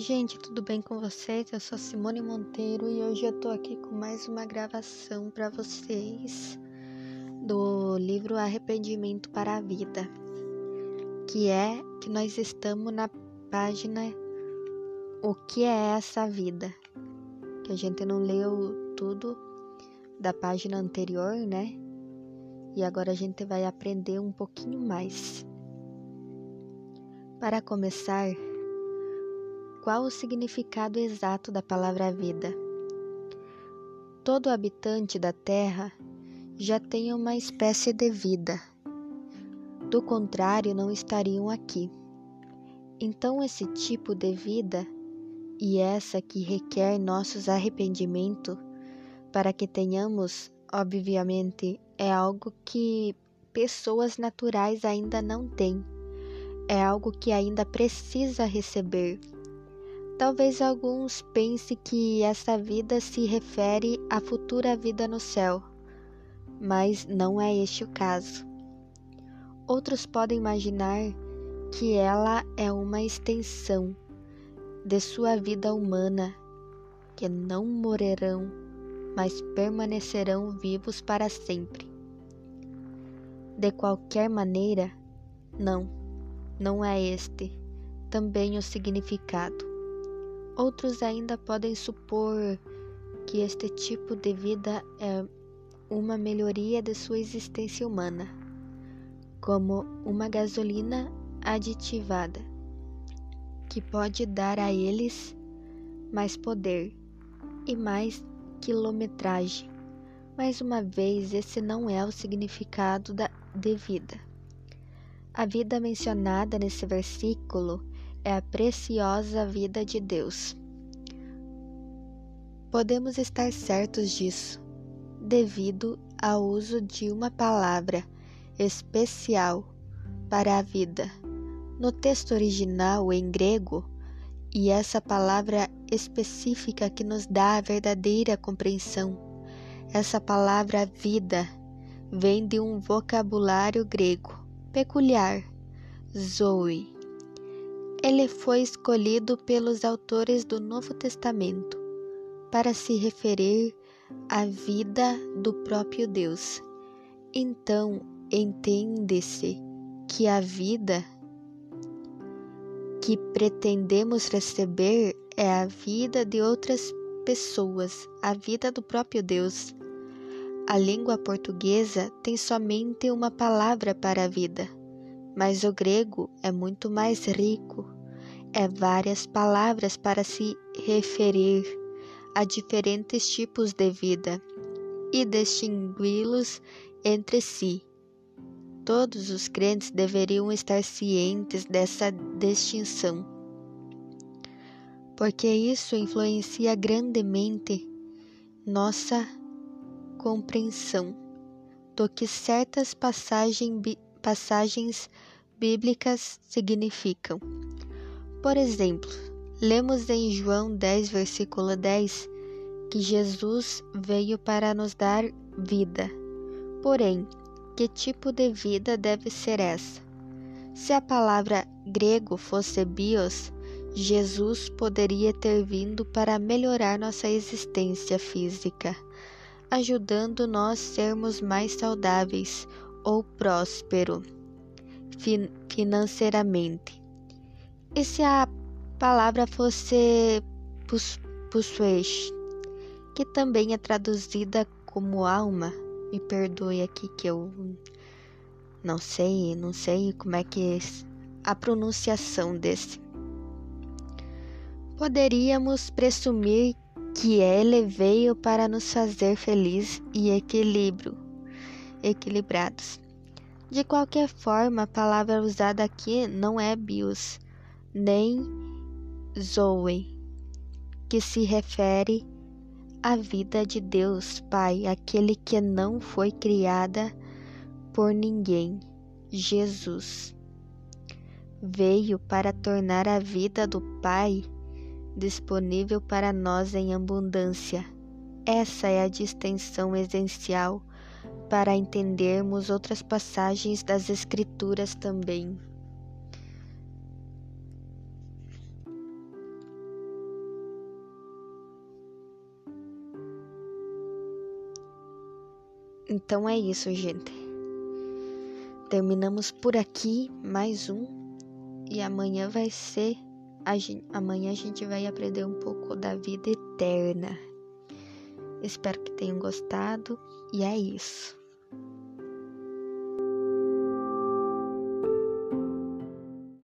gente, tudo bem com vocês? Eu sou Simone Monteiro e hoje eu tô aqui com mais uma gravação para vocês do livro Arrependimento para a Vida, que é que nós estamos na página O que é essa vida? Que a gente não leu tudo da página anterior, né? E agora a gente vai aprender um pouquinho mais. Para começar, qual o significado exato da palavra vida? Todo habitante da Terra já tem uma espécie de vida. Do contrário, não estariam aqui. Então, esse tipo de vida e essa que requer nossos arrependimentos para que tenhamos, obviamente, é algo que pessoas naturais ainda não têm. É algo que ainda precisa receber Talvez alguns pensem que essa vida se refere à futura vida no céu, mas não é este o caso. Outros podem imaginar que ela é uma extensão de sua vida humana, que não morrerão, mas permanecerão vivos para sempre. De qualquer maneira, não, não é este também o significado. Outros ainda podem supor que este tipo de vida é uma melhoria de sua existência humana, como uma gasolina aditivada, que pode dar a eles mais poder e mais quilometragem. Mais uma vez, esse não é o significado da, de vida. A vida mencionada nesse versículo é a preciosa vida de Deus. Podemos estar certos disso, devido ao uso de uma palavra especial para a vida. No texto original em grego, e essa palavra específica que nos dá a verdadeira compreensão. Essa palavra vida vem de um vocabulário grego peculiar, zoe, ele foi escolhido pelos autores do Novo Testamento para se referir à vida do próprio Deus. Então, entende-se que a vida que pretendemos receber é a vida de outras pessoas, a vida do próprio Deus. A língua portuguesa tem somente uma palavra para a vida mas o grego é muito mais rico, é várias palavras para se referir a diferentes tipos de vida e distingui-los entre si. Todos os crentes deveriam estar cientes dessa distinção, porque isso influencia grandemente nossa compreensão do que certas passagens passagens bíblicas significam. Por exemplo, lemos em João 10, versículo 10, que Jesus veio para nos dar vida. Porém, que tipo de vida deve ser essa? Se a palavra grego fosse bios, Jesus poderia ter vindo para melhorar nossa existência física, ajudando nós sermos mais saudáveis ou próspero fin financeiramente. E se a palavra fosse pussuesh, que também é traduzida como alma, me perdoe aqui que eu não sei, não sei como é que é a pronunciação desse. Poderíamos presumir que ele veio para nos fazer feliz e equilíbrio equilibrados. De qualquer forma, a palavra usada aqui não é bios, nem zoe, que se refere à vida de Deus Pai, aquele que não foi criada por ninguém, Jesus. Veio para tornar a vida do Pai disponível para nós em abundância. Essa é a distinção essencial para entendermos outras passagens das Escrituras também. Então é isso, gente. Terminamos por aqui mais um e amanhã vai ser a gente, amanhã a gente vai aprender um pouco da vida eterna. Espero que tenham gostado e é isso.